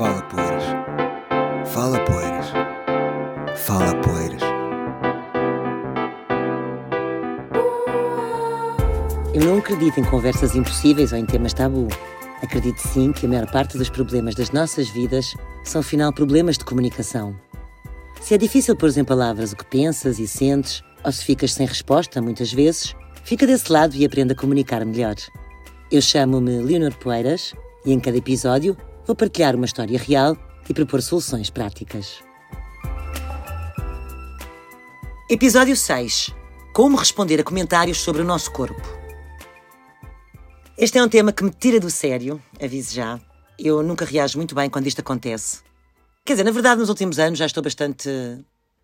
Fala Poeiras. Fala Poeiras. Fala Poeiras. Eu não acredito em conversas impossíveis ou em temas tabu. Acredito sim que a maior parte dos problemas das nossas vidas são, afinal, problemas de comunicação. Se é difícil pôr em palavras o que pensas e sentes, ou se ficas sem resposta, muitas vezes, fica desse lado e aprenda a comunicar melhor. Eu chamo-me Leonor Poeiras e em cada episódio vou partilhar uma história real e propor soluções práticas. Episódio 6 Como responder a comentários sobre o nosso corpo. Este é um tema que me tira do sério, aviso já. Eu nunca reajo muito bem quando isto acontece. Quer dizer, na verdade, nos últimos anos já estou bastante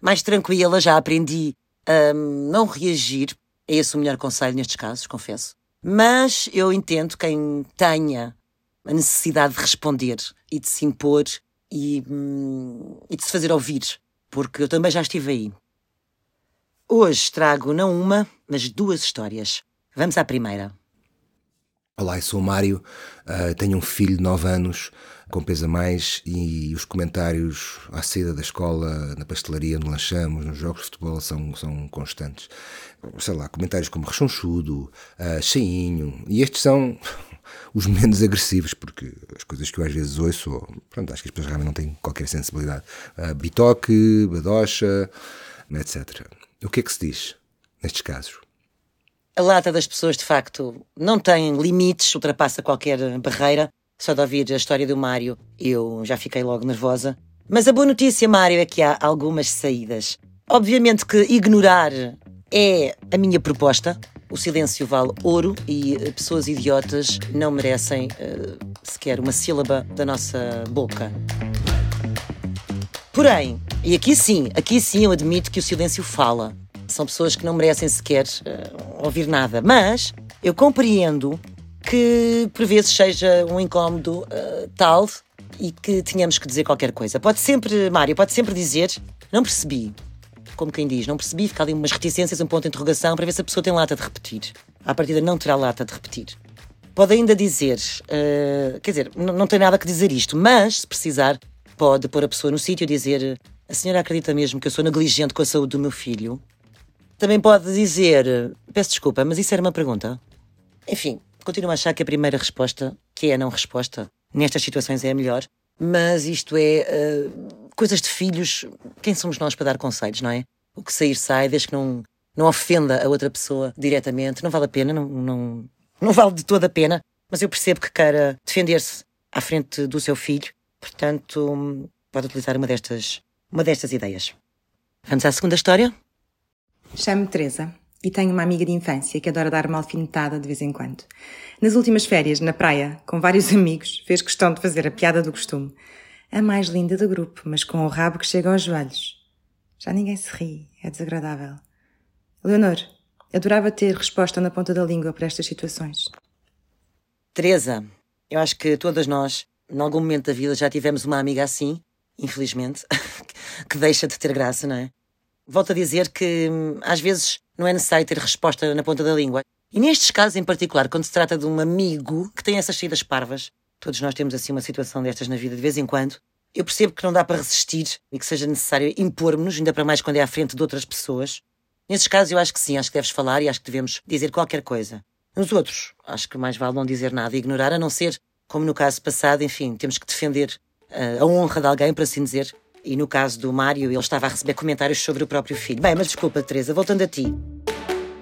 mais tranquila, já aprendi a não reagir. É esse o melhor conselho nestes casos, confesso. Mas eu entendo quem tenha a necessidade de responder e de se impor e, hum, e de se fazer ouvir, porque eu também já estive aí. Hoje trago não uma, mas duas histórias. Vamos à primeira. Olá, eu sou o Mário, uh, tenho um filho de 9 anos com peso a mais e os comentários à saída da escola, na pastelaria, no lanchamos, nos jogos de futebol são, são constantes. Sei lá, comentários como rechonchudo, uh, cheinho, e estes são os menos agressivos, porque as coisas que eu às vezes ouço, pronto, acho que as pessoas realmente não têm qualquer sensibilidade. Uh, bitoque, badocha, etc. O que é que se diz nestes casos? A lata das pessoas, de facto, não tem limites, ultrapassa qualquer barreira. Só de ouvir a história do Mário, eu já fiquei logo nervosa. Mas a boa notícia, Mário, é que há algumas saídas. Obviamente que ignorar é a minha proposta. O silêncio vale ouro e pessoas idiotas não merecem uh, sequer uma sílaba da nossa boca. Porém, e aqui sim, aqui sim eu admito que o silêncio fala. São pessoas que não merecem sequer uh, ouvir nada. Mas eu compreendo que por vezes seja um incómodo uh, tal e que tenhamos que dizer qualquer coisa. Pode sempre, Mário, pode sempre dizer, não percebi. Como quem diz, não percebi, fica ali umas reticências, um ponto de interrogação para ver se a pessoa tem lata de repetir. À partida não terá lata de repetir. Pode ainda dizer, uh, quer dizer, não tem nada que dizer isto, mas se precisar, pode pôr a pessoa no sítio e dizer: A senhora acredita mesmo que eu sou negligente com a saúde do meu filho? Também pode dizer: Peço desculpa, mas isso era uma pergunta. Enfim, continuo a achar que a primeira resposta, que é a não resposta, nestas situações é a melhor. Mas isto é. Uh, coisas de filhos. Quem somos nós para dar conselhos, não é? O que sair sai, desde que não, não ofenda a outra pessoa diretamente. Não vale a pena, não, não, não vale de toda a pena. Mas eu percebo que queira defender-se à frente do seu filho. Portanto, pode utilizar uma destas, uma destas ideias. Vamos à segunda história? Chamo-me Teresa e tenho uma amiga de infância que adora dar uma alfinetada de vez em quando. Nas últimas férias, na praia, com vários amigos, fez questão de fazer a piada do costume. A mais linda do grupo, mas com o rabo que chega aos joelhos. Já ninguém se ri, é desagradável. Leonor, adorava ter resposta na ponta da língua para estas situações. Teresa, eu acho que todas nós, em algum momento da vida, já tivemos uma amiga assim, infelizmente, que deixa de ter graça, não é? volto a dizer que hum, às vezes não é necessário ter resposta na ponta da língua. E nestes casos em particular, quando se trata de um amigo que tem essas saídas parvas, todos nós temos assim uma situação destas na vida de vez em quando, eu percebo que não dá para resistir e que seja necessário impor-nos, ainda para mais quando é à frente de outras pessoas. Nesses casos eu acho que sim, acho que deves falar e acho que devemos dizer qualquer coisa. Nos outros, acho que mais vale não dizer nada e ignorar, a não ser, como no caso passado, enfim, temos que defender uh, a honra de alguém, por assim dizer, e no caso do Mário, ele estava a receber comentários sobre o próprio filho. Bem, mas desculpa, Teresa, voltando a ti.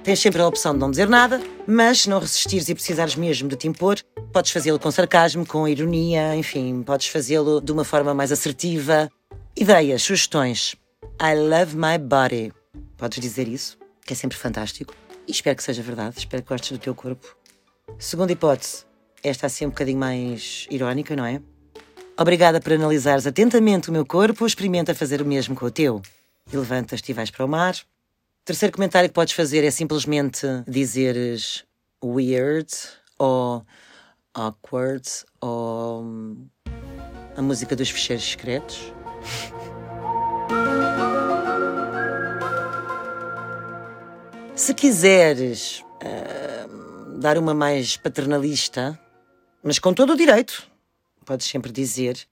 Tens sempre a opção de não dizer nada, mas se não resistires e precisares mesmo de te impor, podes fazê-lo com sarcasmo, com ironia, enfim, podes fazê-lo de uma forma mais assertiva. Ideias, sugestões. I love my body. Podes dizer isso, que é sempre fantástico. E espero que seja verdade, espero que gostes do teu corpo. Segunda hipótese, esta assim um bocadinho mais irónica, não é? Obrigada por analisares atentamente o meu corpo, experimenta fazer o mesmo com o teu. E levantas-te e vais para o mar. Terceiro comentário que podes fazer é simplesmente dizeres weird ou awkward ou a música dos ficheiros secretos. Se quiseres uh, dar uma mais paternalista, mas com todo o direito, podes sempre dizer: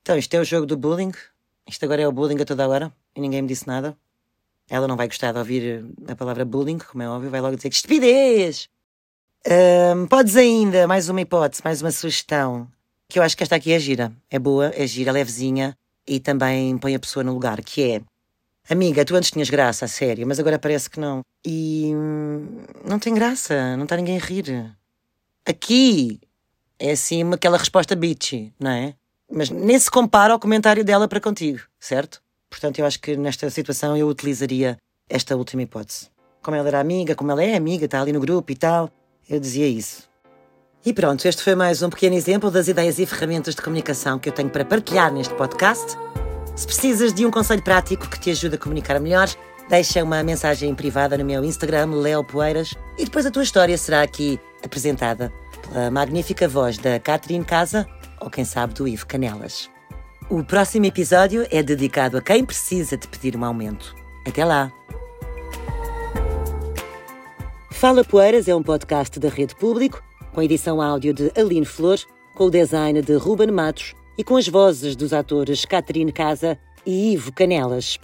Então, isto é o jogo do bullying. Isto agora é o bullying a toda hora e ninguém me disse nada. Ela não vai gostar de ouvir a palavra bullying, como é óbvio, vai logo dizer que estupidez! Um, podes ainda, mais uma hipótese, mais uma sugestão, que eu acho que esta aqui é gira. É boa, é gira, levezinha e também põe a pessoa no lugar, que é Amiga, tu antes tinhas graça, a sério, mas agora parece que não. E hum, não tem graça, não está ninguém a rir. Aqui é assim aquela resposta bitchy, não é? Mas nem se compara ao comentário dela para contigo, certo? Portanto, eu acho que nesta situação eu utilizaria esta última hipótese. Como ela era amiga, como ela é amiga, está ali no grupo e tal, eu dizia isso. E pronto, este foi mais um pequeno exemplo das ideias e ferramentas de comunicação que eu tenho para partilhar neste podcast. Se precisas de um conselho prático que te ajude a comunicar melhor, deixa uma mensagem privada no meu Instagram, Leo Poeiras, e depois a tua história será aqui apresentada pela magnífica voz da Catherine Casa ou quem sabe do Ivo Canelas. O próximo episódio é dedicado a quem precisa de pedir um aumento. Até lá! Fala Poeiras é um podcast da Rede Público, com edição áudio de Aline Flor, com o design de Ruben Matos e com as vozes dos atores Catherine Casa e Ivo Canelas.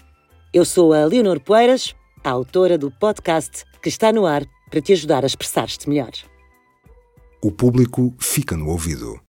Eu sou a Leonor Poeiras, a autora do podcast que está no ar para te ajudar a expressar-te melhor. O público fica no ouvido.